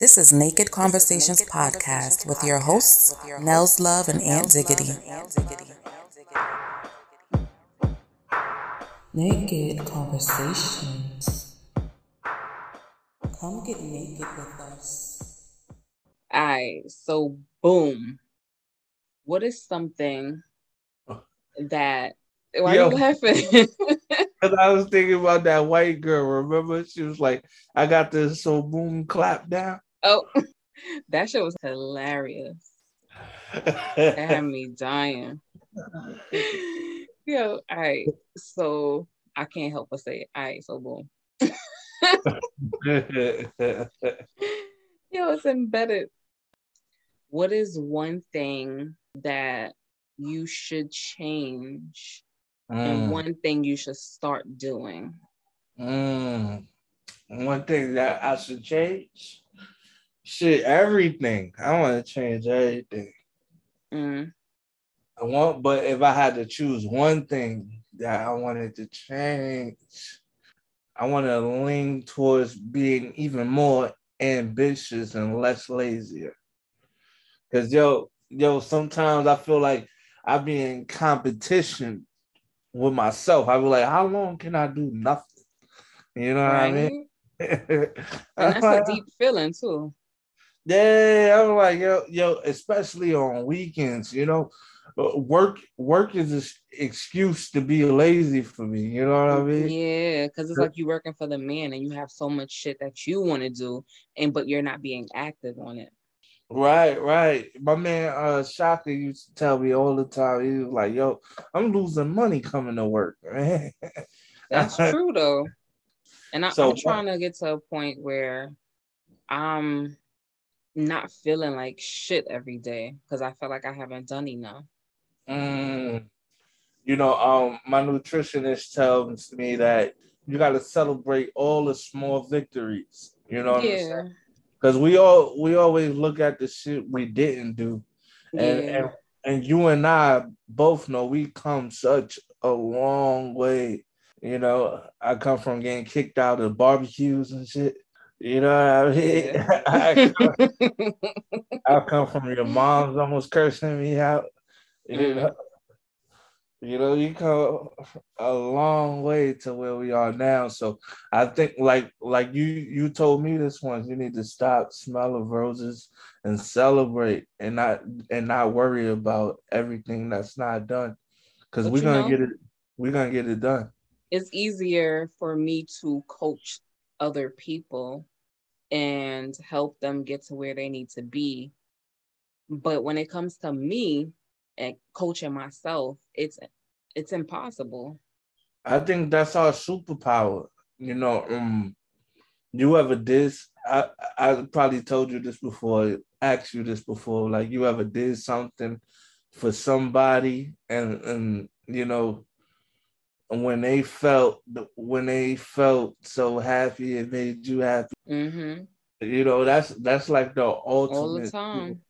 This is Naked Conversations podcast with your hosts, Nels Love and Aunt Diggity. Naked Conversations. Come get naked with us. Alright, so boom. What is something that why Yo. are you laughing? Cause I was thinking about that white girl. Remember, she was like, "I got this so boom clap down." Oh, that shit was hilarious. That had me dying. Yo, all right. So I can't help but say, all right, so boom. Yo, it's embedded. What is one thing that you should change and Mm, one thing you should start doing? mm. One thing that I should change, shit, everything. I want to change everything. Mm, I want, but if I had to choose one thing that I wanted to change, I want to lean towards being even more ambitious and less lazier. Cause yo, yo, sometimes I feel like I be in competition with myself. I be like, how long can I do nothing? You know what I mean? And that's a deep feeling too. Yeah, I'm like, yo, yo, especially on weekends, you know, Uh, work work is an excuse to be lazy for me. You know what I mean? Yeah, because it's like you're working for the man and you have so much shit that you want to do, and but you're not being active on it. Right, right. My man uh Shaka used to tell me all the time, he was like, yo, I'm losing money coming to work, man. That's true though. And I, So- I'm trying to get to a point where I'm not feeling like shit every day because I feel like I haven't done enough. Mm. You know, um, my nutritionist tells me that you got to celebrate all the small victories. You know what yeah. Because we all we always look at the shit we didn't do, and, yeah, and and you and I both know we come such a long way. You know, I come from getting kicked out of barbecues and shit. You know what I mean? Yeah. I, come, I come from your mom's almost cursing me out. You know, you know, you come a long way to where we are now. So I think, like, like you, you told me this once. You need to stop, smell of roses, and celebrate, and not and not worry about everything that's not done, because But we're gonna know- get it. We're gonna get it done. it's easier for me to coach other people and help them get to where they need to be. But when it comes to me and coaching myself, it's it's impossible. I think that's our superpower. You know, um, you ever did? I I probably told you this before. Asked you this before. Like you ever did something for somebody, and and you know, when they felt when they felt so happy, it made you happy. hmm You know, that's that's like the ultimate the time.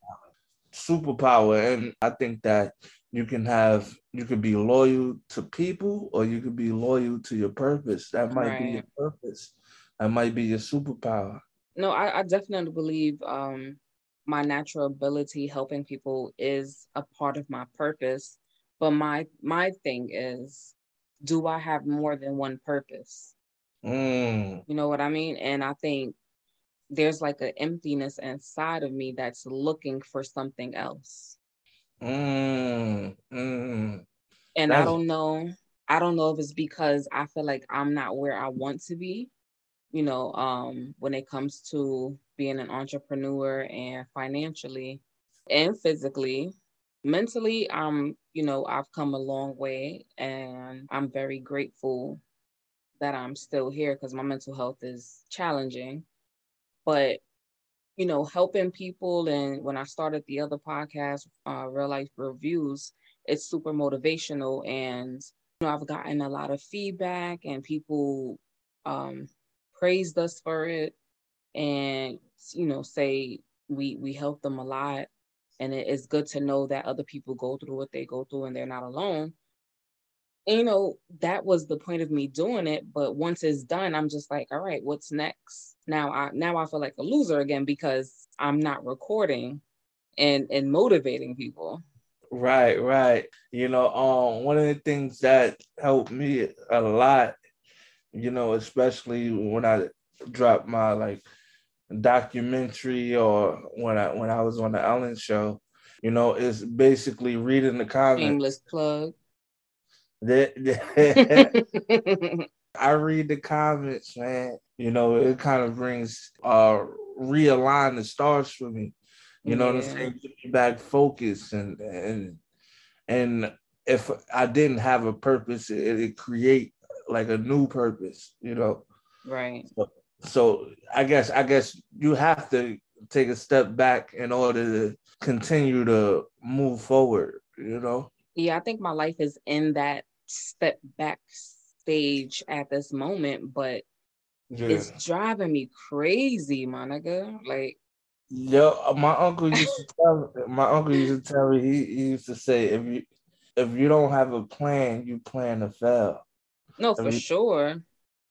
superpower and i think that you can have you could be loyal to people or you could be loyal to your purpose that might be your purpose that might be your superpower No, I, I definitely believe um my natural ability helping people is a part of my purpose. But my my thing is, do I have more than one purpose? Mm, You know what I mean? And I think there's like an emptiness inside of me that's looking for something else. mm, mm. And I don't know. I don't know if it's because I feel like I'm not where I want to be, you know, um, when it comes to being an entrepreneur and financially and physically. Mentally, I'm, you know, I've come a long way and I'm very grateful that I'm still here because my mental health is challenging. But you know, helping people and when I started the other podcast, uh, Real Life Reviews, it's super motivational and you know, I've gotten a lot of feedback and people um praised us for it and you know say we we help them a lot and it is good to know that other people go through what they go through and they're not alone And, you know, that was the point of me doing it. But once it's done, I'm just like, all right, what's next? Now I now I feel like a loser again because I'm not recording and and motivating people. Right, right. You know, um, one of the things that helped me a lot, you know, especially when I dropped my like documentary or when I when I was on the Ellen show, you know, is basically reading the comments. Shameless plug. That, I read the comments, man. You know, it kind of brings uh realign the stars for me. You know yeah. what I'm saying? Get me back focused and and and if I didn't have a purpose, it, it create like a new purpose, you know. Right. So, so I guess I guess you have to take a step back in order to continue to move forward, you know? Yeah, I think my life is in that step back stage at this moment, but yeah. it's driving me crazy, Monica. Like Yo, my uncle used to tell my uncle used to tell me he, he used to say if you if you don't have a plan, you plan to fail. No, for you, sure.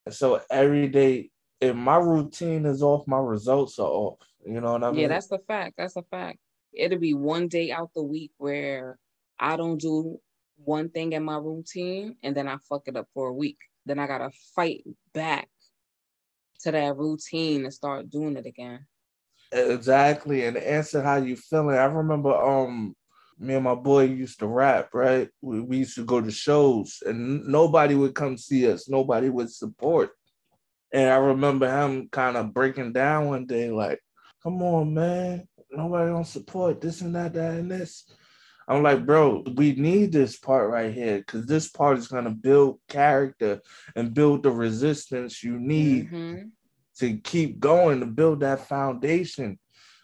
So every day, if my routine is off, my results are off. You know what I mean? Yeah, that's the fact. That's a fact. It'll be one day out the week where I don't do one thing in my routine and then I fuck it up for a week. Then I gotta fight back to that routine and start doing it again. Exactly. And answer how you feeling, I remember um me and my boy used to rap, right? We, we used to go to shows and nobody would come see us, nobody would support. And I remember him kind of breaking down one day, like, come on, man, nobody don't support this and that, that, and this. I'm like, bro, we need this part right here because this part is gonna build character and build the resistance you need mm-hmm to keep going to build that foundation.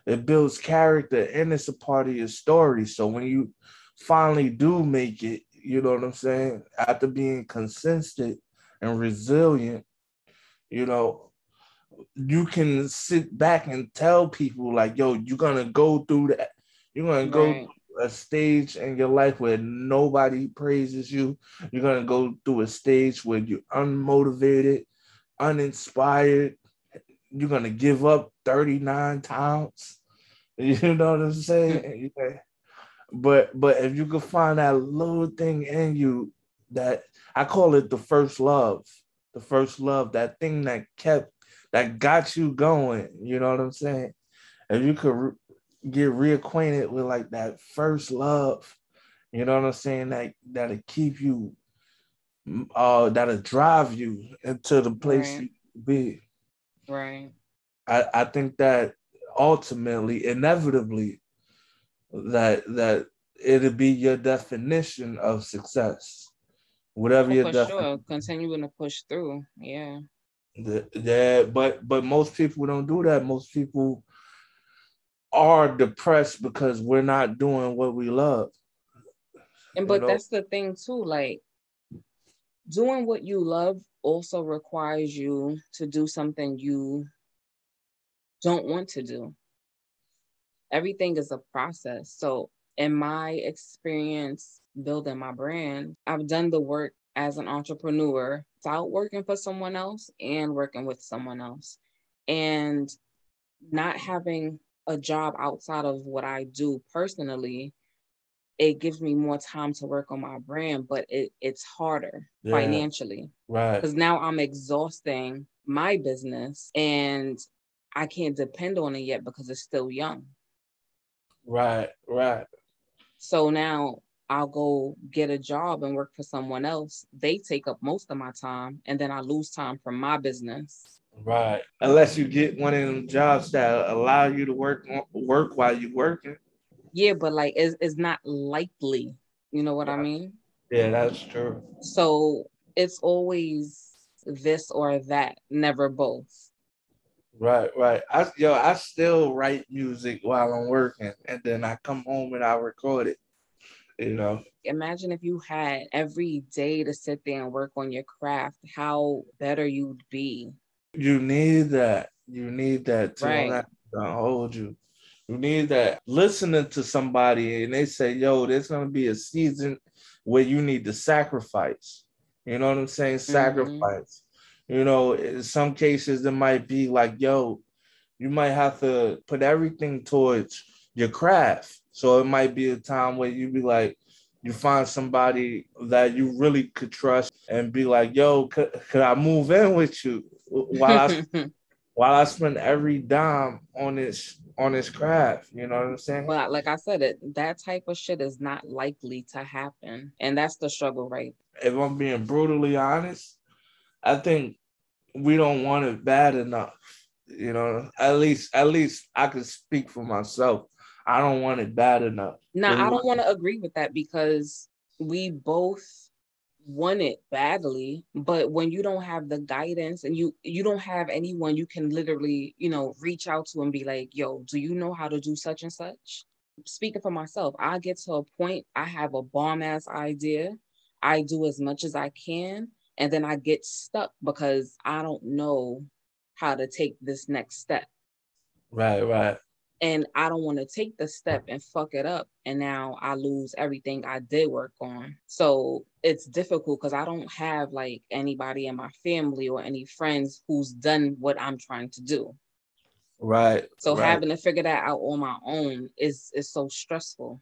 It builds character and it's a part of your story. So when you finally do make it, you know what I'm saying? After being consistent and resilient, you know, you can sit back and tell people like, yo, you're gonna go through that. You're gonna go right. a stage in your life where nobody praises you. You're gonna go through a stage where you're unmotivated, uninspired, you're gonna give up 39 times. You know what I'm saying? yeah. But but if you could find that little thing in you that I call it the first love, the first love, that thing that kept that got you going. You know what I'm saying? If you could re- get reacquainted with like that first love, you know what I'm saying? That that'll keep you, uh, that'll drive you into the place right. you be. Right. I, I think that ultimately, inevitably, that that it'll be your definition of success. Whatever oh, your for sure. continuing to push through. Yeah. The, yeah, but but most people don't do that. Most people are depressed because we're not doing what we love. And but you know? that's the thing too, like doing what you love also requires you to do something you don't want to do. Everything is a process. So, in my experience building my brand, I've done the work as an entrepreneur without working for someone else and working with someone else. And not having a job outside of what I do personally, it gives me more time to work on my brand, but it, it's harder yeah. financially. Right. Because now I'm exhausting my business and I can't depend on it yet because it's still young. Right, right. So now I'll go get a job and work for someone else. They take up most of my time, and then I lose time from my business. Right. Unless you get one of them jobs that allow you to work work while you're working. Yeah, but like it's, it's not likely. You know what I mean? Yeah, that's true. So it's always this or that, never both. Right, right. I yo, I still write music while I'm working, and then I come home and I record it. You know. Imagine if you had every day to sit there and work on your craft, how better you'd be. You need that. You need that to right. hold you. You need that. Listening to somebody and they say, "Yo, there's gonna be a season where you need to sacrifice. You know what I'm saying? Mm-hmm. Sacrifice. You know, in some cases, it might be like, yo, you might have to put everything towards your craft. So it might be a time where you be like, you find somebody that you really could trust and be like, yo, could, could I move in with you while I while I spend every dime on this on this craft? You know what I'm saying? Well, like I said, it that type of shit is not likely to happen, and that's the struggle, right? If I'm being brutally honest, I think we don't want it bad enough. You know, at least at least I can speak for myself. I don't want it bad enough. Now, I don't want- want to agree with that because we both want it badly, but when you don't have the guidance and you you don't have anyone you can literally, you know, reach out to and be like, "Yo, do you know how to do such and such?" Speaking for myself, I get to a point I have a bomb ass idea. I do as much as I can, and then I get stuck because I don't know how to take this next step Right, right. And I don't want to take the step and fuck it up. And now I lose everything I did work on. So it's difficult because I don't have like anybody in my family or any friends who's done what I'm trying to do. Right. So right. having to figure that out on my own is is so stressful.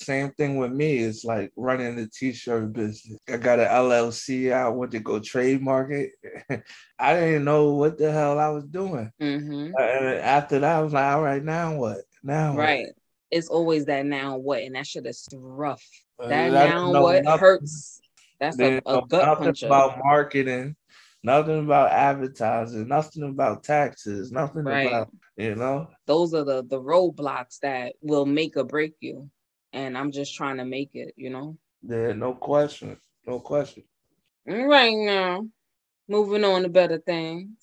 Same thing with me. It's like running the t-shirt business. I got an LLC. I went to go trademark it. I didn't know what the hell I was doing. hmm And after that, I was like, all right, now what? Now what? Right. It's always that now what, and that shit is rough. Uh, That now what nothing- hurts. That's a, a gut nothing puncher. about marketing, nothing about advertising, nothing about taxes, nothing Right. about you know. those are the the roadblocks that will make or break you and i'm just trying to make it you know? Yeah, no question, no question. right now moving on to better things.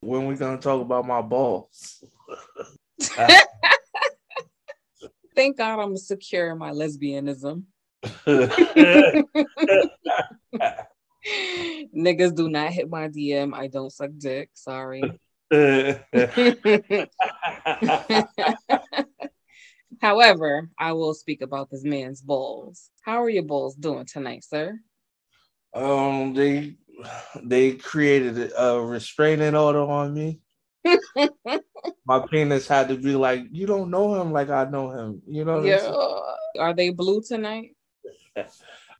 When we gonna talk about my balls? thank god i'm secure in my lesbianism. Niggas do not hit my dm i don't suck dick. Sorry however i will speak about this man's balls how are your balls doing tonight sir um, they they created a restraining order on me. My penis had to be like, you don't know him like I know him. You know yeah are they blue tonight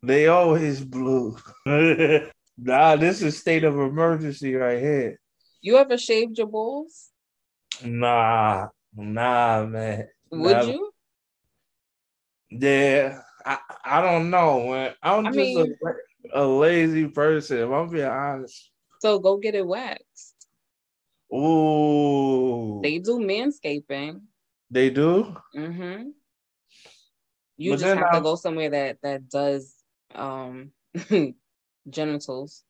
They always blue. nah, this is state of emergency right here. You ever shaved your balls? Nah, nah, man. Would you? Yeah, I, I don't know, man. I'm I just mean- a, a lazy person. If I'm being honest. So go get it waxed. Ooh, They do manscaping. they do. Mm-hmm. You But just have to I'm- go somewhere that that does um genitals.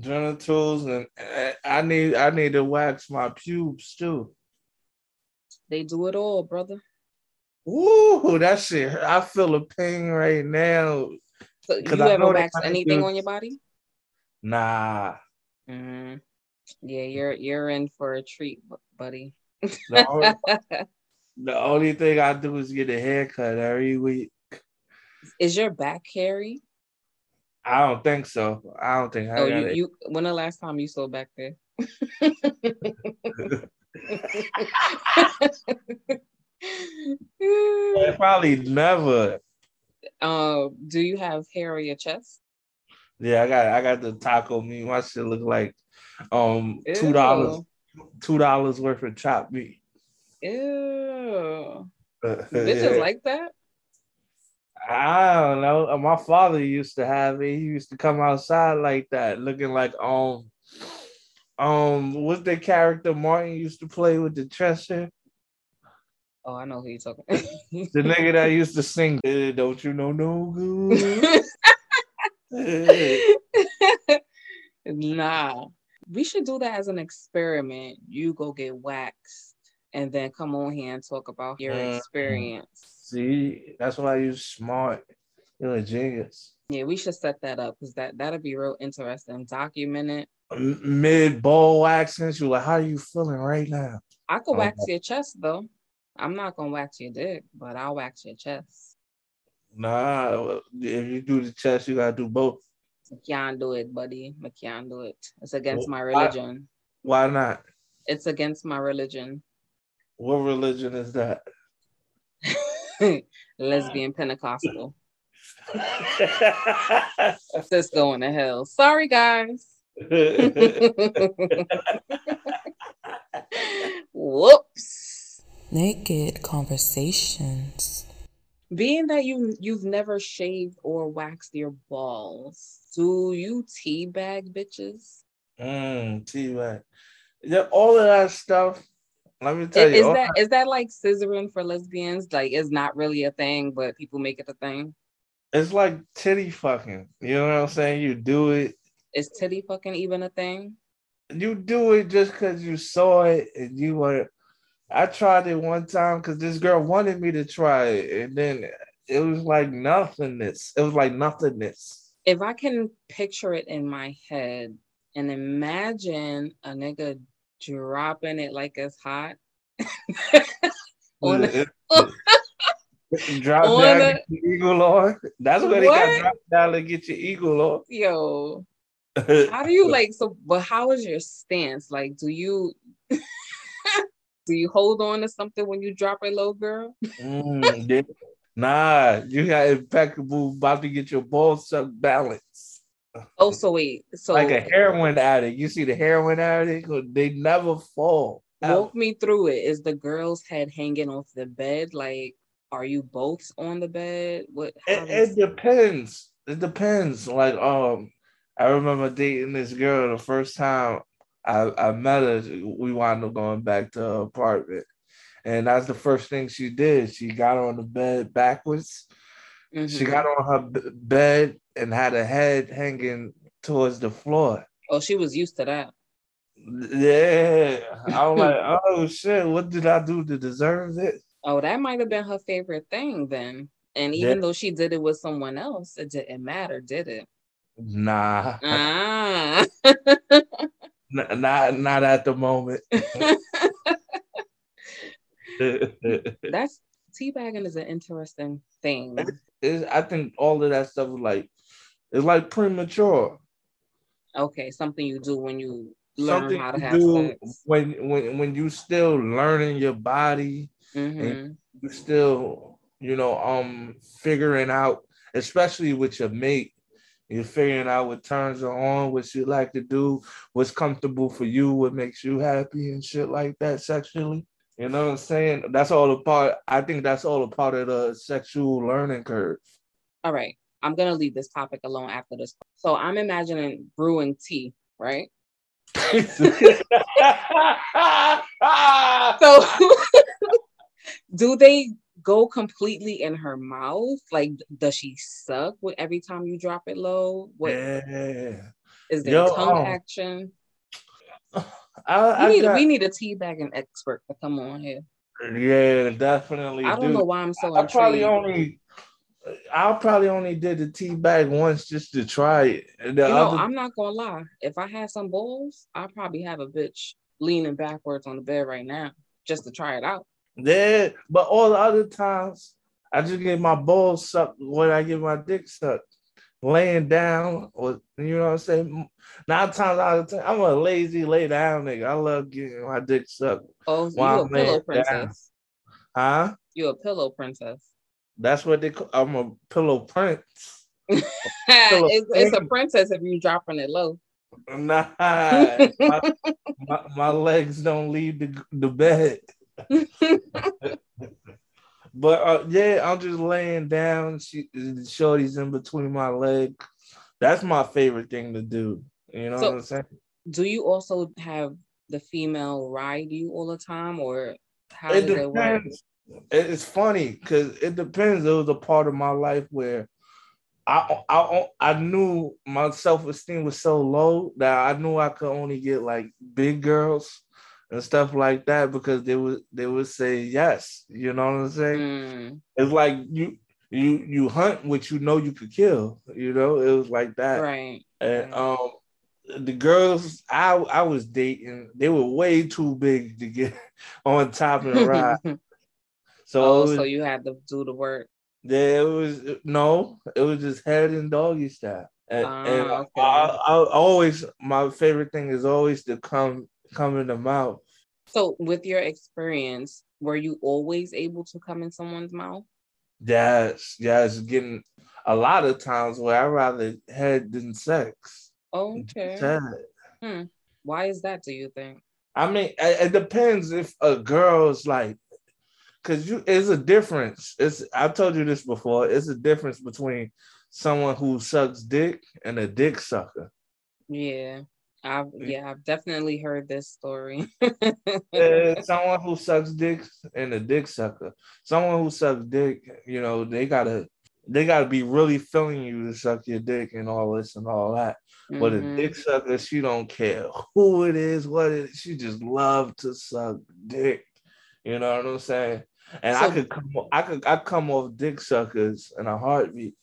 genitals and uh, I need I need to wax my pubes too. They do it all, brother. Ooh, that shit. I feel a pain right now. So you I ever know they wax anything do- on your body? Nah. Mm. Yeah, you're you're in for a treat, buddy. The only, the only thing I do is get a haircut every week. Is your back hairy? I don't think so. I don't think I Oh, you, you when the last time you saw back there? Probably never. uh, do you have hair on your chest? Yeah, I got I got the taco meat. My shit look like um two dollars two dollars worth of chopped meat. Ew. Yeah. Bitches like that? I don't know. Uh, My father used to have it. He used to come outside like that, looking like um um what's the character Martin used to play with the hair? Oh, I know who you're talking. The nigga that used to sing "Eh, Don't You Know No Good. Eh. nah. We should do that as an experiment. You go get waxed and then come on here and talk about your Mhm. experience. See, that's why you smart. You're a genius. Yeah, we should set that up because that that'll be real interesting. Document it. Mid ball waxing, you like, how are you feeling right now? I could oh, wax Okay. your chest though. I'm not gonna wax your dick, but I'll wax your chest. Nah, uh, if you do the chest, you gotta do both. I can't do it, buddy. I can't do it. It's against Well, my religion. Why not? It's against my religion. What religion is that? Lesbian Pentecostal. Sis going to hell. Sorry, guys. Whoops. Naked conversations. Being that you you've never shaved or waxed your balls, do you teabag bitches? mm, T-Mac. Yeah, all of that stuff. Let me I- tell you, Is all that is that like scissoring for lesbians? Like it's not really a thing, but people make it a thing. It's like titty fucking. You know what I'm saying? You do it. Is titty fucking even a thing? You do it just because you saw it and you were. I tried it one time because this girl wanted me to try it, and then it was like nothingness. It was like nothingness. If I can picture it in my head and imagine a nigga dropping it like it's hot. On drop on down, the- get your eagle on. That's where they got drop down to get your eagle off. Yo, how do you like so but how is your stance? Like do you do you hold on to something when you drop it low, girl? Mm, yeah. Nah, you got impeccable about to get your ball suck balance. Oh, so wait, so like a heroin addict. You see the heroin addict, they never fall. walk me through it. Is the girl's head hanging off the bed? Like, are you both on the bed? What? It, it depends. It depends. Like, um, I remember dating this girl the first time I, I met her. We wound up going back to her apartment, and that's the first thing she did. She got on the bed backwards. She Mhm. got on her b- bed and had her head hanging towards the floor. Oh, she was used to that. Yeah, I was like, oh shit, what did I do to deserve it? Oh, that might have been her favorite thing then. And even Yeah. though she did it with someone else, it didn't matter, did it? Nah, Ah. n- not not at the moment. That's teabagging is an interesting thing. It's- I think all of that stuff is like it's like premature. Okay, something you do when you learn Something how to have sex. when when when you still learning your body, Mhm. you still you know um figuring out, especially with your mate. You're figuring out what turns her on, what you like to do, what's comfortable for you, what makes you happy, and shit like that sexually. You know what I'm saying? That's all a part. I think that's all a part of the sexual learning curve. All right. I'm gonna leave this topic alone after this. So I'm imagining brewing tea, right? So do they go completely in her mouth? Like does she suck with every time you drop it low? What is yeah. there Yo, tongue um, action? I, We need got- we need a tea bagging expert to come on here. yeah, definitely. I don't do. know why I'm so I probably only, I probably only did the tea bag once just to try it. The You know, other, I'm not gonna lie. If I had some balls, I'd probably have a bitch leaning backwards on the bed right now just to try it out. Yeah, but all the other times, I just get my balls sucked when I get my dick sucked, laying down, or you know what I'm saying. Nine times out of ten, I'm a lazy lay down nigga. I love getting my dick sucked. Oh, While you a I'm pillow laying down. Huh? You a pillow princess. That's what they call. I'm a pillow prince. it's, it's a princess if you dropping it low. Nah, my, my, my legs don't leave the, the bed. But uh, yeah, I'm just laying down. She, shorty's in between my legs. That's my favorite thing to do. You know So- what I'm saying? Do you also have the female ride you all the time, or how It does it work? depends. It's funny because it depends. It was a part of my life where I I I knew my self esteem was so low that I knew I could only get like big girls and stuff like that because they would they would say yes. You know what I'm saying? Mm, It's like you you you hunt what you know you could kill. You know, it was like that. right. And right. um, the girls I I was dating, they were way too big to get on top of the ride. So, oh, was- so you had to do the work. Yeah, it was no, it was just head and doggy style. And, Ah, and I, okay. I, I always my favorite thing is always to come come in the mouth. So, with your experience, were you always able to come in someone's mouth? Yes, yes, getting a lot of times where I rather head than sex. Okay. Sad. Hmm. Why is that? Do you think? I mean, it, it depends if a girl's like, cause you it's a difference. It's I've told you this before. It's a difference between someone who sucks dick and a dick sucker. Yeah, I've yeah, I've definitely heard this story. Uh, someone who sucks dick and a dick sucker. Someone who sucks dick, you know, they gotta they gotta be really feeling you to suck your dick and all this and all that. But a dick sucker, she don't care who it is, what it is. She just love to suck dick. You know what I'm saying? And I could come, I could, I come off dick suckers in a heartbeat.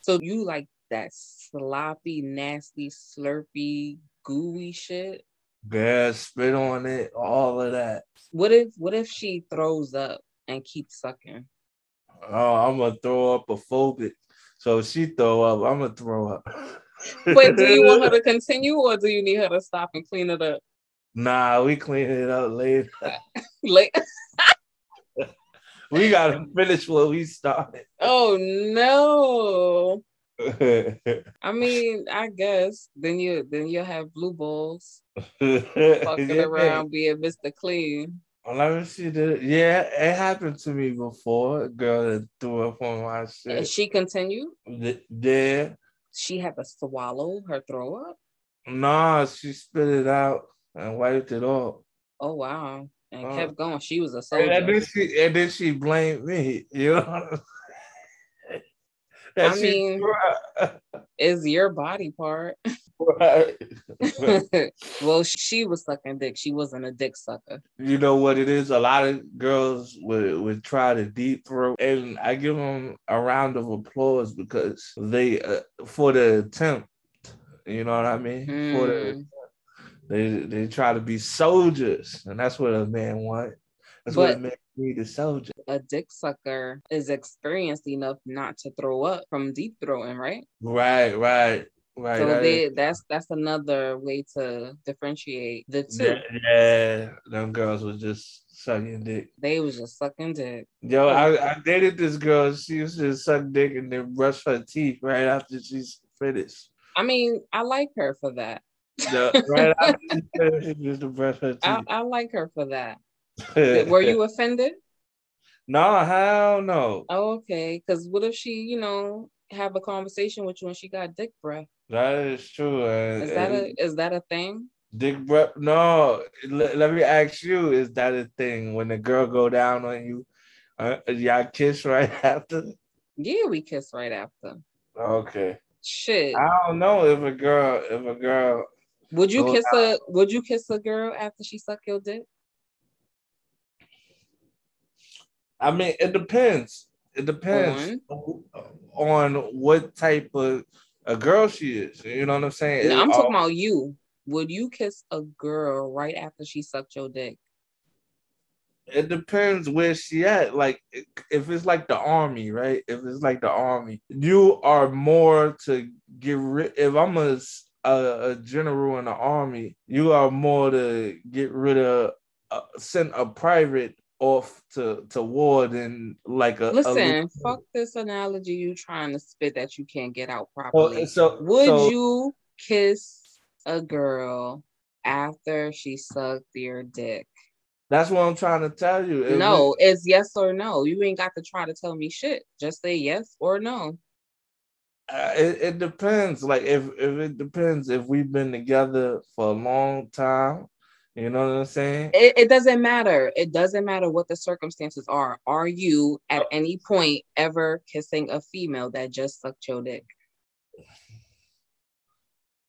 So you like that sloppy, nasty, slurpy, gooey shit? Yeah, spit on it, all of that. What if what if she throws up and keeps sucking? Oh, I'm gonna throw up a phobic. So if she throw up, I'm gonna throw up. Wait, do you want her to continue or do you need her to stop and clean it up? Nah, we clean it up later. Like, We gotta finish what we started. oh no. I mean, I guess then you then you'll have blue balls fucking Yeah. around being Mr. Clean. Well, let me see the yeah, it happened to me before. A girl that threw up on my And shit. she continued. Th- There, She had to swallow her throw up. nah, she spit it out and wiped it off. Oh wow. And Uh, kept going. She was a And then she and then she blamed me. You know. I mean-. Is your body part. Right. well, she was sucking dick. She wasn't a dick sucker. you know what it is? A lot of girls would, would try to deep throat, and I give them a round of applause because they uh, for the attempt. You know what I mean? For the Mm. they they try to be soldiers, and that's what a man want. That's what But- man need a soldier. A dick sucker is experienced enough not to throw up from deep throwing, right? Right, right, right. so that they is- that's that's another way to differentiate the two. yeah, them girls was just sucking dick. They was just sucking dick. Yo. I, I dated this girl. She used to suck dick and then brush her teeth right after she's finished. I mean, I like her for that. Yeah, right after she finished, she used to brush her I, teeth. I like her for that. Were you offended? no, hell no. Oh, okay. Because what if she, you know, have a conversation with you and she got dick breath? That is true. And, Is that a is that a thing? dick breath? No. Let, let me ask you: Is that a thing when the girl go down on you? Uh, y'all kiss right after? Yeah, we kiss right after. Okay. Shit. I don't know if a girl, if a girl, Would you kiss a Would you kiss a girl after she suck your dick? I mean, it depends. It depends on, what type of a girl she is. You know what I'm saying? No, I'm talking about you. Would you kiss a girl right after she sucked your dick? It depends where she at. Like, if it's like the army, right? If it's like the army, you are more to get rid. If I'm a a general in the army, you are more to get rid of, uh, send a private off to to war than like a. a Listen, fuck this analogy you trying to spit that you can't get out properly. Well, so Would so- you kiss a girl after she sucked your dick? That's what I'm trying to tell you. If no, it's yes or no. You ain't got to try to tell me shit. Just say yes or no. Uh, it, it depends. Like if if it depends if we've been together for a long time, you know what I'm saying? It, it doesn't matter. It doesn't matter what the circumstances are. Are you Oh. at any point ever kissing a female that just sucked your dick?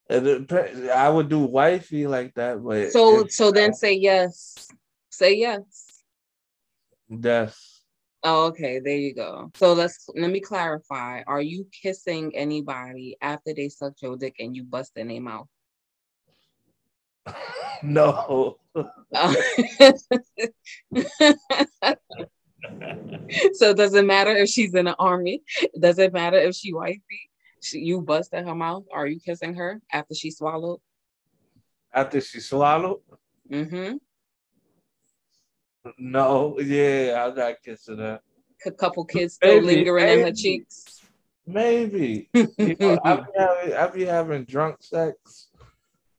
I would do wifey like that, but So so then say yes. Say yes. Yes. Oh, okay, there you go. So let's let me clarify. Are you kissing anybody after they sucked your dick and you bust in their mouth? No. so it doesn't matter if she's in the army. Does it matter if she wifey. She, you busted her mouth. Are you kissing her after she swallowed? After she swallowed? Mm-hmm. No, yeah, I'm not kissing her. A couple kids still Maybe, lingering in her cheeks. Maybe. You know, I be having I be having drunk sex.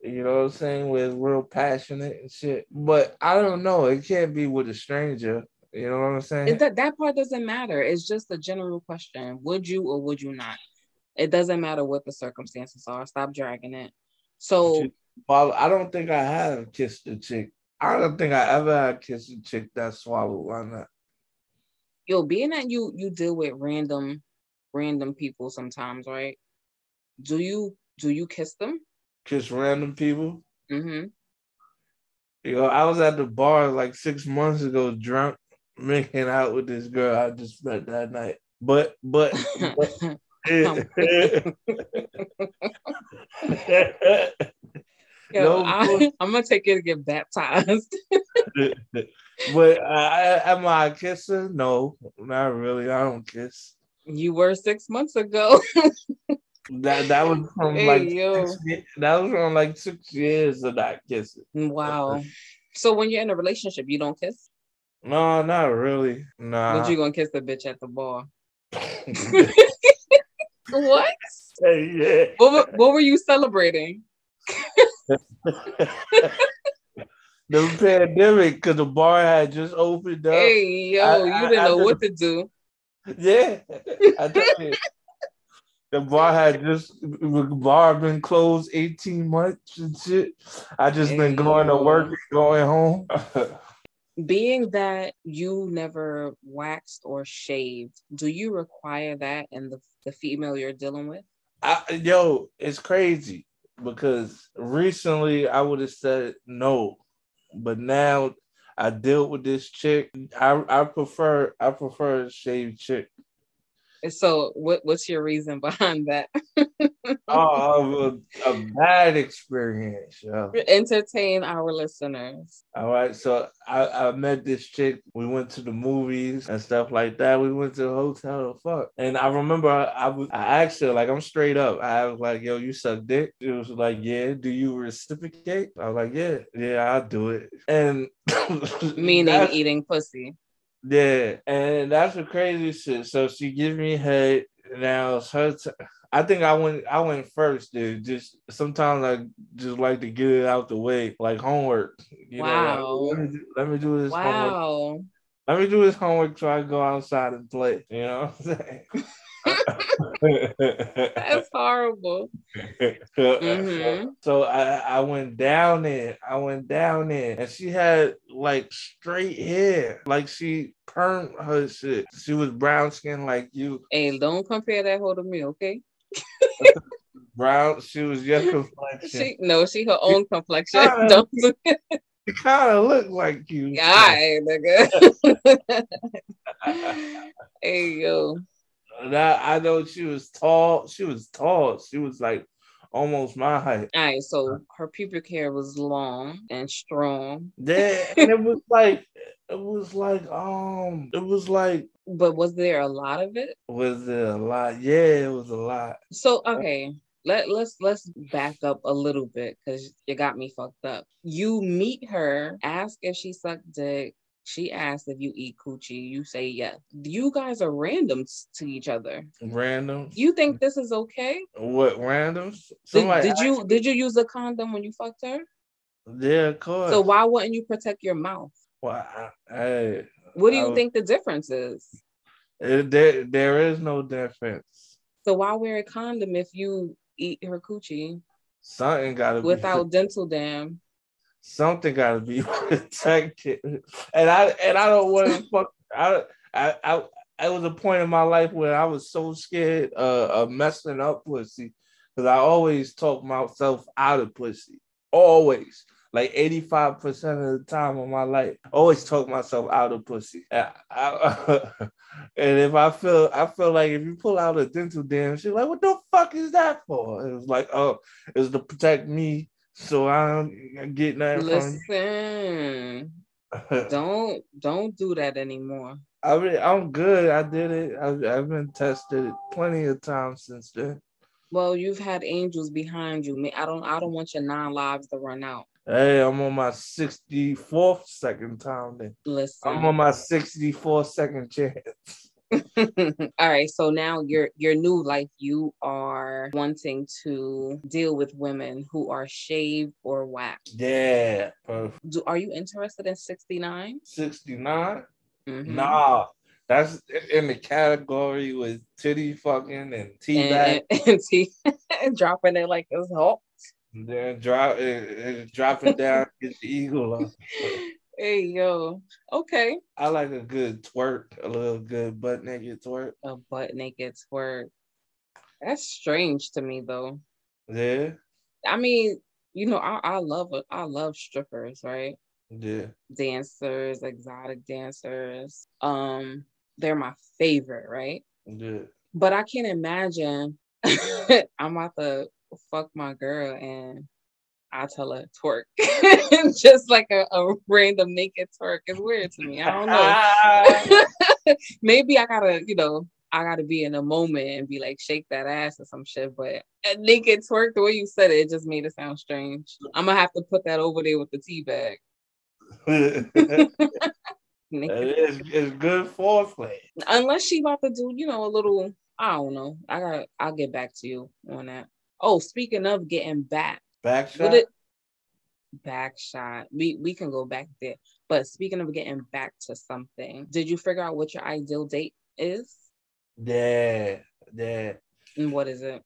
You know what I'm saying? With real passionate and shit. But I don't know. It can't be with a stranger. You know what I'm saying? It, that that part doesn't matter. It's just a general question. Would you or would you not? It doesn't matter what the circumstances are. Stop dragging it. So Well, I don't think I have kissed a chick. I don't think I ever had kissed a chick that swallowed. Why not? yo, being that you you deal with random random people sometimes, right? Do you do you kiss them? Kiss random people. Mm-hmm. You know, I was at the bar like six months ago, drunk, making out with this girl I just met that night. But but, but Yo, No, I, I'm gonna take you to get baptized. but I, am I a kisser? No, not really. I don't kiss. you were six months ago. That that was from Hey, like yo. that was from like six years of not kissing. wow. So when you're in a relationship, you don't kiss? No, not really. Nah. But you gonna kiss the bitch at the bar? What? yeah. What, were- what were you celebrating? the pandemic, because the bar had just opened up. Hey, yo, I- you I- didn't I know did- what to do. Yeah, I the bar had just the bar been closed eighteen months and shit. I just been going to work and going home. Being that you never waxed or shaved, do you require that in the, the female you're dealing with? I, yo, it's crazy because recently I would have said no, but now I dealt with this chick. I I prefer I prefer a shaved chick. So what what's your reason behind that? Oh, a, a bad experience, yo. Entertain our listeners. All right, so I, I met this chick. We went to the movies and stuff like that. We went to the hotel fuck. And I remember I, I, was, I asked her, like, I'm straight up. I was like, yo, you suck dick? She was like, yeah. Do you reciprocate? I was like, yeah, yeah, I'll do it. And Meaning eating pussy. Yeah, and that's the crazy shit. So she gives me head. Now it's her. T- I think I went. I went first, dude. Just sometimes I just like to get it out the way, like homework. You Wow. Know, like, let, me do, let me do this homework. Wow. Let me do this homework so I go outside and play. You know what I'm saying? That's horrible. Mhm. So I, I went down there. I went down there, and she had like straight hair, like she permed her shit. She was brown skin like you, Hey, don't compare that hoe to me, okay? brown. She was your complexion. She no, she her own complexion. Ah. Don't do it. She kind of looked like you. Alright, nigga. hey yo. That I know she was tall. She was tall. She was like almost my height. All right, so her pubic hair was long and strong, Yeah, and it was like it was like um it was like but was there a lot of it? was there a lot? Yeah, it was a lot. So okay, let let's let's back up a little bit because you got me fucked up. You meet her, ask if she sucked dick. She asked if you eat coochie. You say yes. You guys are randoms to each other. Random. You think this is okay? what randoms? Did, Somebody did you asked- did you use a condom when you fucked her? Yeah, of course. So why wouldn't you protect your mouth? Well, I, hey, What do you was- think the difference is? it- there there is no difference. So why wear a condom if you eat her coochie Something gotta be without dental dam? Something got to be protected. And I and I don't want to fuck. I I I. It was a point in my life where I was so scared uh, of messing up pussy because I always talk myself out of pussy. Always, like eighty five percent of the time of my life, always talk myself out of pussy. And, I- and if I feel, I feel like if you pull out a dental dam, she's like, "What the fuck is that for?" It was like, "Oh, it's to protect me so I don't get nothing. Listen, don't don't do that anymore. I mean, I'm good. I did it. I've, I've been tested plenty of times since then. Well, you've had angels behind you. I don't. I don't want your nine lives to run out. Hey, I'm on my 64th second time. Then. Listen, I'm on my 64th second chance. All right, so now your your new life, you are wanting to deal with women who are shaved or waxed. Yeah. Do, are you interested in 69? 69? Mm-hmm. Nah, that's in the category with titty fucking and tea and, and, and tea dropping it like it's hot. Then drop it, dropping down his eagle. Hey yo, okay. I like a good twerk, a little good butt naked twerk. A butt naked twerk. That's strange to me though. Yeah. I mean, you know, I, I love I love strippers, right? Yeah. Dancers, exotic dancers. Um, they're my favorite, right? Yeah. But I can't imagine I'm about to fuck my girl and I tell her twerk. Just like a, a, random naked twerk is weird to me. I don't know. Maybe I gotta, you know, I gotta be in a moment and be like, shake that ass or some shit. But a naked twerk, the way you said it, it just made it sound strange. I'm gonna have to put that over there with the tea bag. it's, it's good foreplay. Unless she about to do, you know, a little. I don't know. I got. I'll get back to you on that. Oh, speaking of getting back, back shot. It, back shot. We we can go back there. But speaking of getting back to something, did you figure out what your ideal date is? Yeah, yeah. And what is it?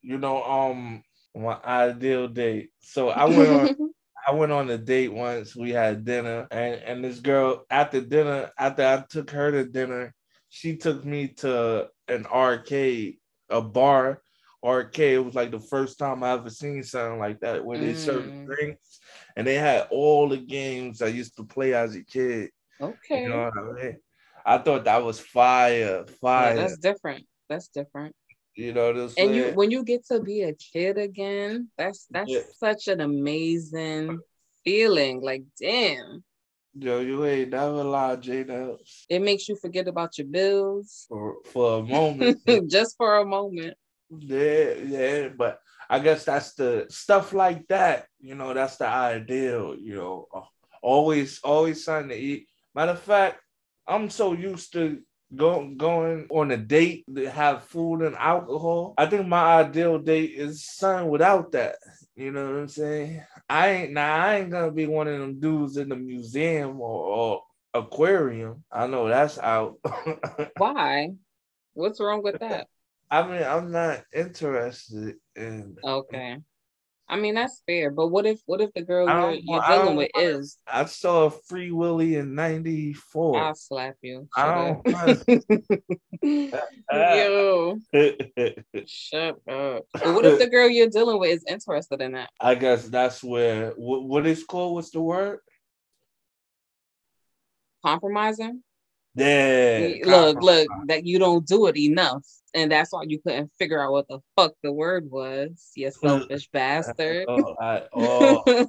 You know, um, my ideal date. So I went on I went on a date once. We had dinner, and and this girl after dinner, after I took her to dinner, she took me to an arcade, a bar arcade. It was like the first time I ever seen something like that, where they mm. served drinks, and they had all the games I used to play as a kid. Okay, you know what I mean? I thought that was fire, fire. Yeah, that's different. That's different. You know this. And you when you get to be a kid again, that's that's yeah. such an amazing feeling. Like, damn. Yo, you ain't never lied, J It makes you forget about your bills. For for a moment. Just for a moment. Yeah, yeah. But I guess that's the stuff like that, you know, that's the ideal, you know. Uh, always, always something to eat. Matter of fact, I'm so used to going going on a date to have food and alcohol. I think my ideal date is something without that. You know what I'm saying? I ain't now. I ain't gonna be one of them dudes in the museum or, or aquarium. I know that's out. Why? What's wrong with that? I mean, I'm not interested in. Okay. I mean that's fair, but what if what if the girl you're, you're dealing with is? I saw Free Willy in '94. I'll slap you. Shut I don't. Yo, shut up. But what if the girl you're dealing with is interested in that? I guess that's where what, what is called. What's the word? Compromising. Yeah. Look, look, that you don't do it enough and that's why you couldn't figure out what the fuck the word was. You selfish bastard. Oh, I, oh.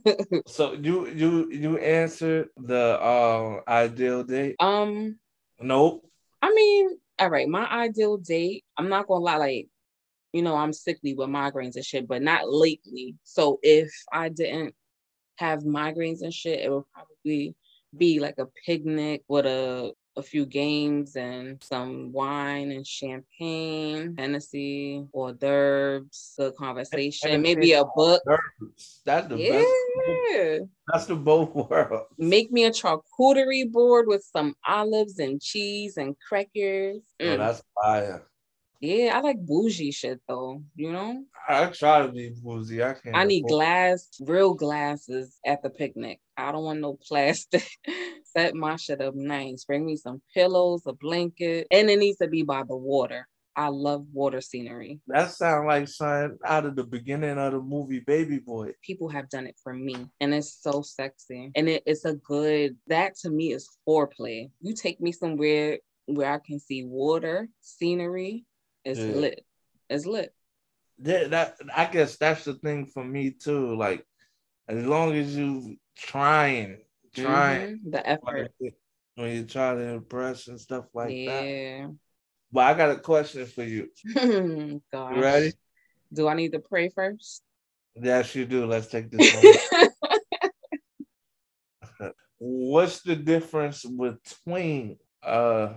so you you you answered the uh, ideal date? Um, nope. I mean, all right, my ideal date. I'm not gonna lie, like you know, I'm sickly with migraines and shit, but not lately. So if I didn't have migraines and shit, it would probably be like a picnic with a a few games and some wine and champagne, Hennessy, hors d'oeuvres, the conversation, maybe a book. That's the yeah. best. That's the both worlds. Make me a charcuterie board with some olives and cheese and crackers. Oh, mm. Oh, that's fire. Yeah, I like bougie shit though, you know? I try to be bougie. I can't. I need glass, real glasses at the picnic. I don't want no plastic. Set my shit up nice. Bring me some pillows, a blanket, and it needs to be by the water. I love water scenery. That sounds like something out of the beginning of the movie Baby Boy. People have done it for me, and it's so sexy. And it, it's a good, that to me is foreplay. You take me somewhere where I can see water, scenery, it's yeah. lit. It's lit. Yeah, that I guess that's the thing for me too. Like, as long as you trying trying Mhm, The effort. when you try to impress and stuff like that. yeah. But I got a question for you. You ready? Do I need to pray first? Yes, you do. Let's take this one. What's the difference between uh,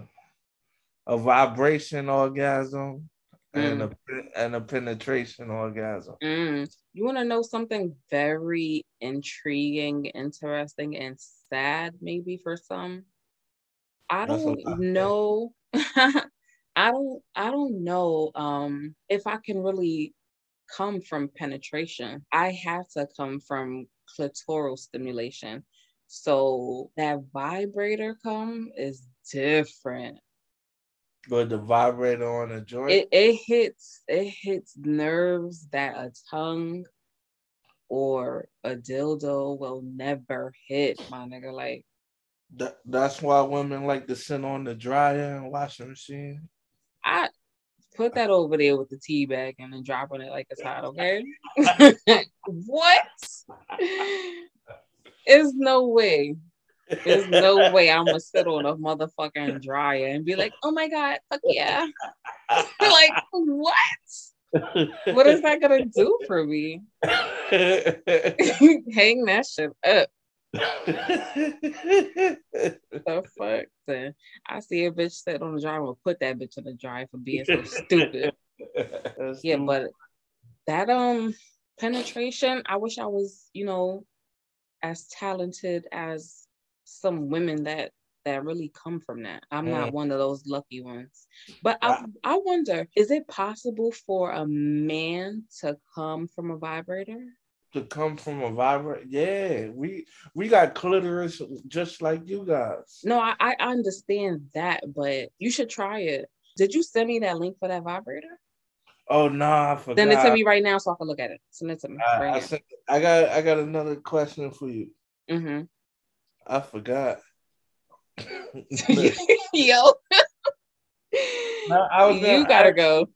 a vibration orgasm and a and a penetration orgasm? Mm. You want to know something very intriguing, interesting, and sad, maybe for some? I That's don't know. I don't. I don't know um, if I can really come from penetration. I have to come from clitoral stimulation. So that vibrator come is different. But the vibrator on a joint. it, it hits it hits nerves that a tongue or a dildo will never hit, my nigga. Like That, that's why women like to sit on the dryer and washing machine. I put that over there with the tea bag and then drop on it like it's hot, okay? what? There's no way. There's no way I'm gonna sit on a motherfucking dryer and be like, oh my god, fuck yeah. like, what? What is that gonna do for me? Hang that shit up. the fuck? Then I see a bitch sit on the dryer, will put that bitch in the dryer for being so stupid. Yeah, but that um penetration, I wish I was, you know, as talented as some women that that really come from that. I'm not Mm. one of those lucky ones. But I, I wonder, is it possible for a man to come from a vibrator? to come from a vibrator, yeah, we we got clitoris just like you guys. No, I, I understand that, but you should try it. Did you send me that link for that vibrator? Oh no, I forgot. Send it to me right now so I can look at it. Send it to me. I, I, sent- I got I got another question for you. now. I forgot. Yo. No, I was you gotta ask- go.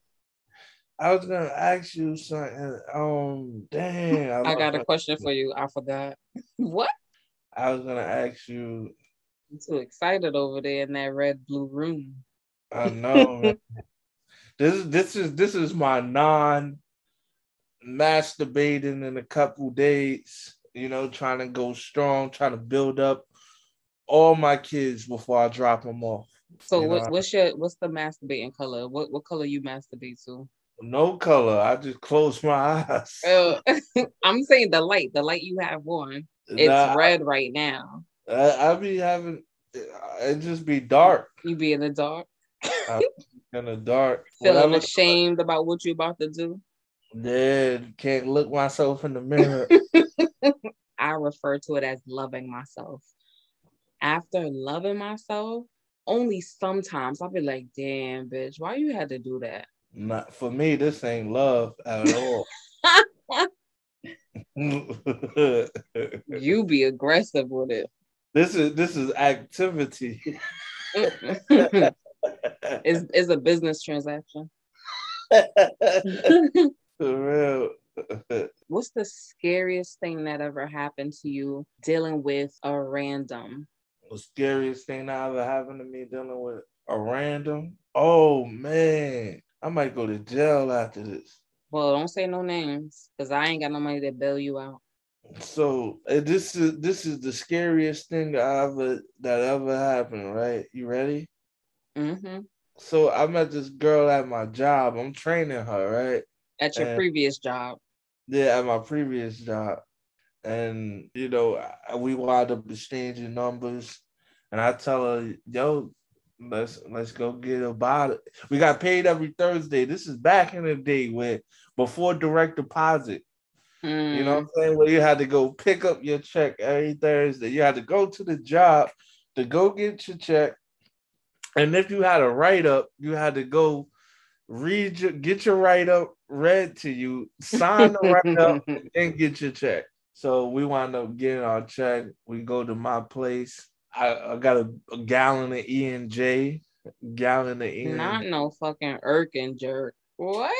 I was gonna ask you something. Um, dang, I got a lost question for you. I forgot. What? I was gonna ask you. I'm too excited over there in that red blue room. I know. This is this is this is my non masturbating in a couple days. You know, trying to go strong, trying to build up all my kids before I drop them off. So what, know, what's your what's the masturbating color? What what color you masturbate to? No color. I just close my eyes. Oh, I'm saying the light, the light you have on. It's Nah, red right now. I, I be having it just be dark You be in the dark, in the dark. feeling ashamed about what you're about to do. Yeah, can't look myself in the mirror. I refer to it as loving myself. After loving myself, only sometimes I'll be like, damn, bitch, why you had to do that? Not for me. This ain't love at all. You be aggressive with it. this is this is activity. it's, it's a business transaction. For real. What's the scariest thing that ever happened to you dealing with a random? the scariest thing that ever happened to me dealing with a random. Oh man, I might go to jail after this. Well, don't say no names because I ain't got no money to bail you out. So uh, this is this is the scariest thing I ever that ever happened. Right? You ready? hmm So I met this girl at my job. I'm training her. Right? At your Uh, previous job. Yeah, at my previous job. And you know, we wound up exchanging numbers, and I tell her, "Yo, let's let's go get a bottle." We got paid every Thursday. This is back in the day where before direct deposit. You know what I'm saying? Where you had to go pick up your check every Thursday. You had to go to the job to go get your check. And if you had a write up, you had to go read your get your write up read to you, sign the write up, and get your check. So we wind up getting our check. We go to my place. I, I got a, a gallon of E and J, gallon of E. Not no fucking irk and jerk. What?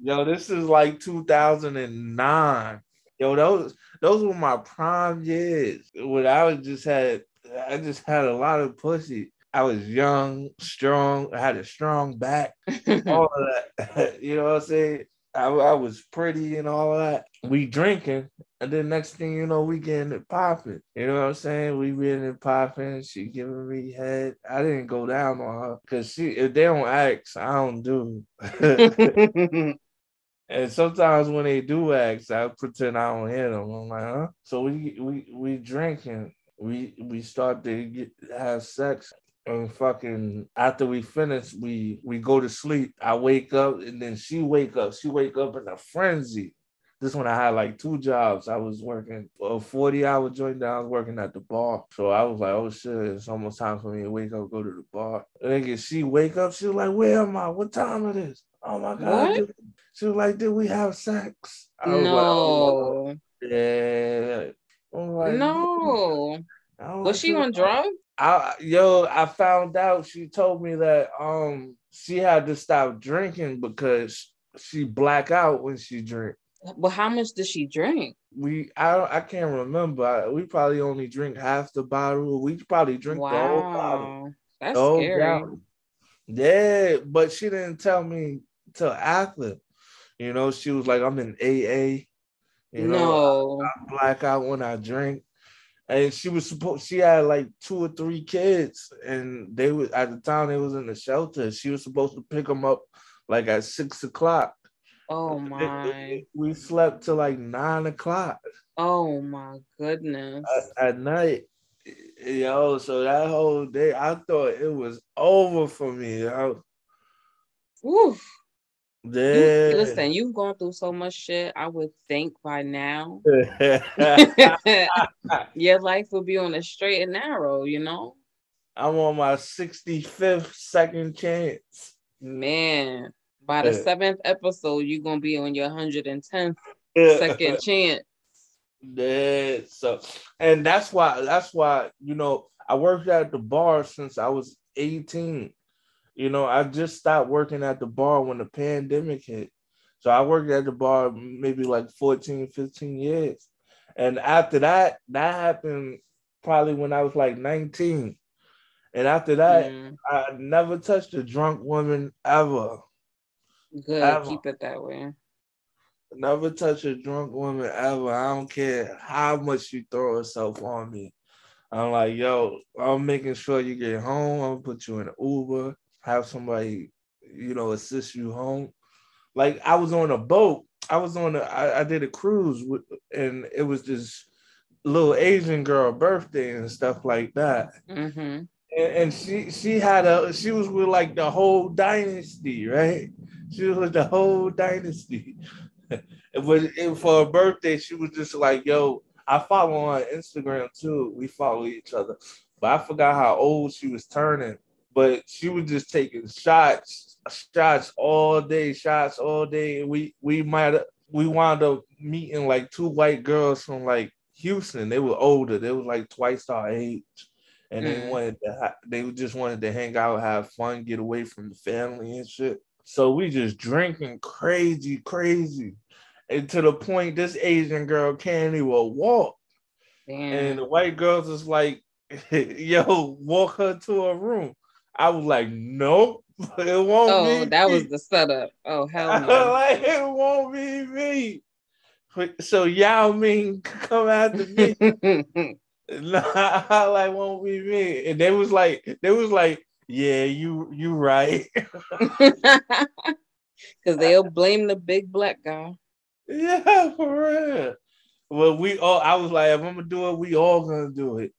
Yo, this is like 2009. Yo, those those were my prime years when I was just had I just had a lot of pussy. I was young, strong, I had a strong back, all of that. you know what I'm saying? I, I was pretty and all of that. We drinking, and then next thing you know, we getting it popping. You know what I'm saying? We getting it popping. She giving me head. I didn't go down on her because she if they don't ask, I don't do. and sometimes when they do ask, I pretend I don't hear them. I'm like, huh? So we we we drinking. We we start to get, have sex and fucking after we finish, we we go to sleep. I wake up and then she wake up. She wake up in a frenzy. This one I had like two jobs. I was working a 40 hour joint I was working at the bar. So I was like, oh shit, it's almost time for me to wake up, go to the bar. And then she wake up, she was like, Where am I? What time it is? Oh my god. What? She was like, Did we have sex? I was no. Like, oh, yeah. Like, no. Was she on uh, drugs? I yo, I found out she told me that um she had to stop drinking because she black out when she drink. Well, how much does she drink? We I I can't remember. We probably only drink half the bottle. We probably drink wow. the whole bottle. That's scary. Bottle. Yeah, but she didn't tell me till after. You know, she was like, "I'm in AA." You know, no. I, I black out when I drink and she was supposed she had like two or three kids and they were at the time they was in the shelter. She was supposed to pick them up like at six o'clock. Oh my. we slept till like nine o'clock. Oh my goodness. At, at night yo so that whole day i thought it was over for me I, Oof. Yeah. You, listen, you've gone through so much shit. I would think by now your life would be on a straight and narrow, you know? I'm on my 65th second chance. Man, by the seventh episode, you're gonna be on your 110th second chance. Yeah, so and that's why that's why you know I worked at the bar since I was 18. You know, I just stopped working at the bar when the pandemic hit. So I worked at the bar maybe like 14, 15 years. And after that, that happened probably when I was like 19. And after that, mm. I never touched a drunk woman ever. Good. Ever. Keep it that way. Never touch a drunk woman ever. I don't care how much you throw herself on me. I'm like, yo, I'm making sure you get home. I'm gonna put you in an Uber have somebody, you know, assist you home. Like I was on a boat. I was on a. I, I did a cruise with, and it was this little Asian girl birthday and stuff like that. Mm-hmm. And, and she she had a she was with like the whole dynasty, right? She was with the whole dynasty. but for her birthday, she was just like, "Yo, I follow on Instagram too. We follow each other." But I forgot how old she was turning but she was just taking shots, shots all day, shots all day. And we we might we wound up meeting like two white girls from like Houston. They were older. They were like twice our age, and mm. they wanted to ha- they just wanted to hang out, have fun, get away from the family and shit. So we just drinking crazy, crazy, and to the point this Asian girl can't even walk. Damn. And the white girls is like, "Yo, walk her to her room." I was like, nope, it won't oh, be. that me. was the setup. Oh hell no! like, it won't be me. So Yao Ming come after me. nah, like won't be me. And they was like, they was like, yeah, you you right. Cause they'll blame the big black guy. Yeah, for real. Well, we all I was like, if I'm gonna do it, we all gonna do it.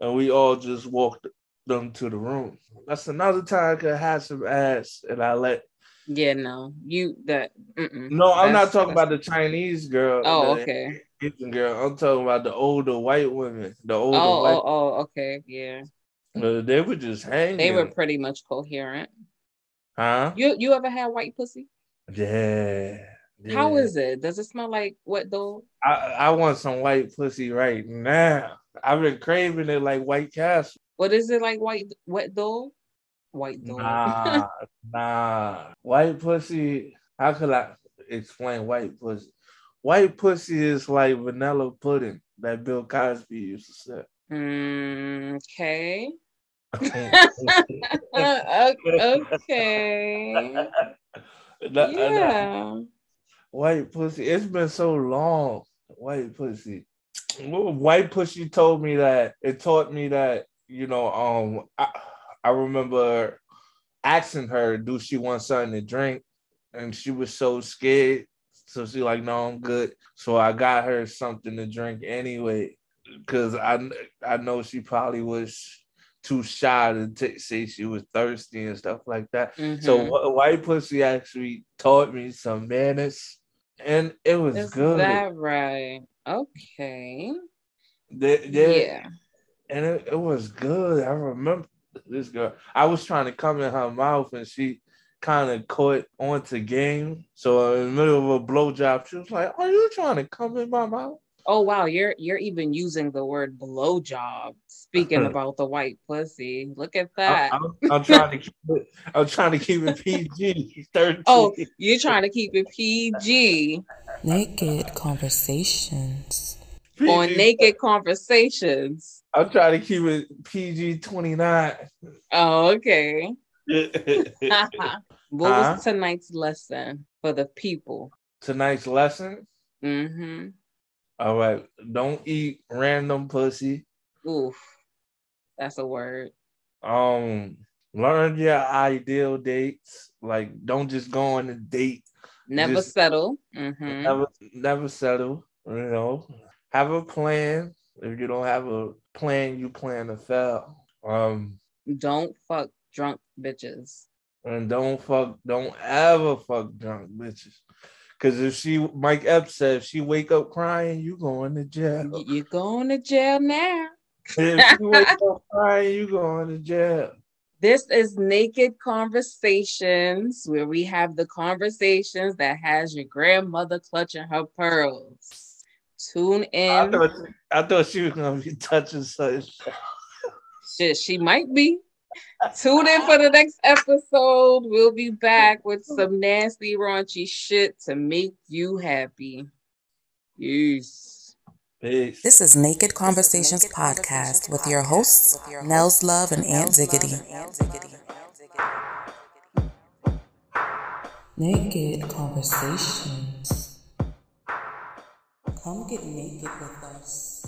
And we all just walked them to the room. That's another time I could have some ass and I let. Yeah, no, you that. No, I'm not talking about the Chinese girl. Oh, okay. Asian girl. I'm talking about the older white women. The older. Oh, white oh, oh, okay, yeah. Uh, they were just hanging. They were pretty much coherent. Huh? You you ever had white pussy? Yeah. yeah. How is it? Does it smell like what though? I, I want some white pussy right now. I've been craving it like White Castle. What is it like white wet doll? White doll. Nah, nah. White pussy. How could I explain white pussy? white pussy is like vanilla pudding that Bill Cosby used to say. Mm, okay. okay. Okay. Yeah. White pussy. It's been so long. White pussy. White pussy told me that it taught me that you know. Um, I, I remember asking her, "Do she want something to drink?" And she was so scared. So she like, "No, I'm good." So I got her something to drink anyway, because I I know she probably was too shy to t- say she was thirsty and stuff like that. Mm-hmm. So white pussy actually taught me some manners, and it was Is good. that right? Okay. Yeah. And it, it was good. I remember this girl. I was trying to come in her mouth, and she kind of caught onto game. So in the middle of a blowjob, she was like, "Are you trying to come in my mouth?" Oh wow, you're you're even using the word blowjob. Speaking about the white pussy, look at that. I'm, I'm, I'm trying to keep it. I'm trying to keep it PG. 13. Oh, you're trying to keep it PG. Naked conversations. PG. On naked conversations. I'm trying to keep it PG 29. Oh, okay. what was tonight's lesson for the people? Tonight's lesson? Mm-hmm. All right. Don't eat random pussy. Oof. That's a word. Um, learn your ideal dates. Like, don't just go on a date. Never just settle. Mm-hmm. Never, never settle. You know, have a plan. If you don't have a plan, you plan to fail. Um, don't fuck drunk bitches. And don't fuck. Don't ever fuck drunk bitches. Because if she, Mike Epps said, if she wake up crying, you going to jail. You going to jail now. if you wake up crying, you going to jail. This is Naked Conversations, where we have the conversations that has your grandmother clutching her pearls. Tune in. I thought, I thought she was gonna be touching such. Shit, she might be. Tune in for the next episode. We'll be back with some nasty, raunchy shit to make you happy. Peace. Peace. This is Naked Conversations Podcast with your hosts, Nels Love and Aunt Ziggity. Naked Conversations. हम कितने के दस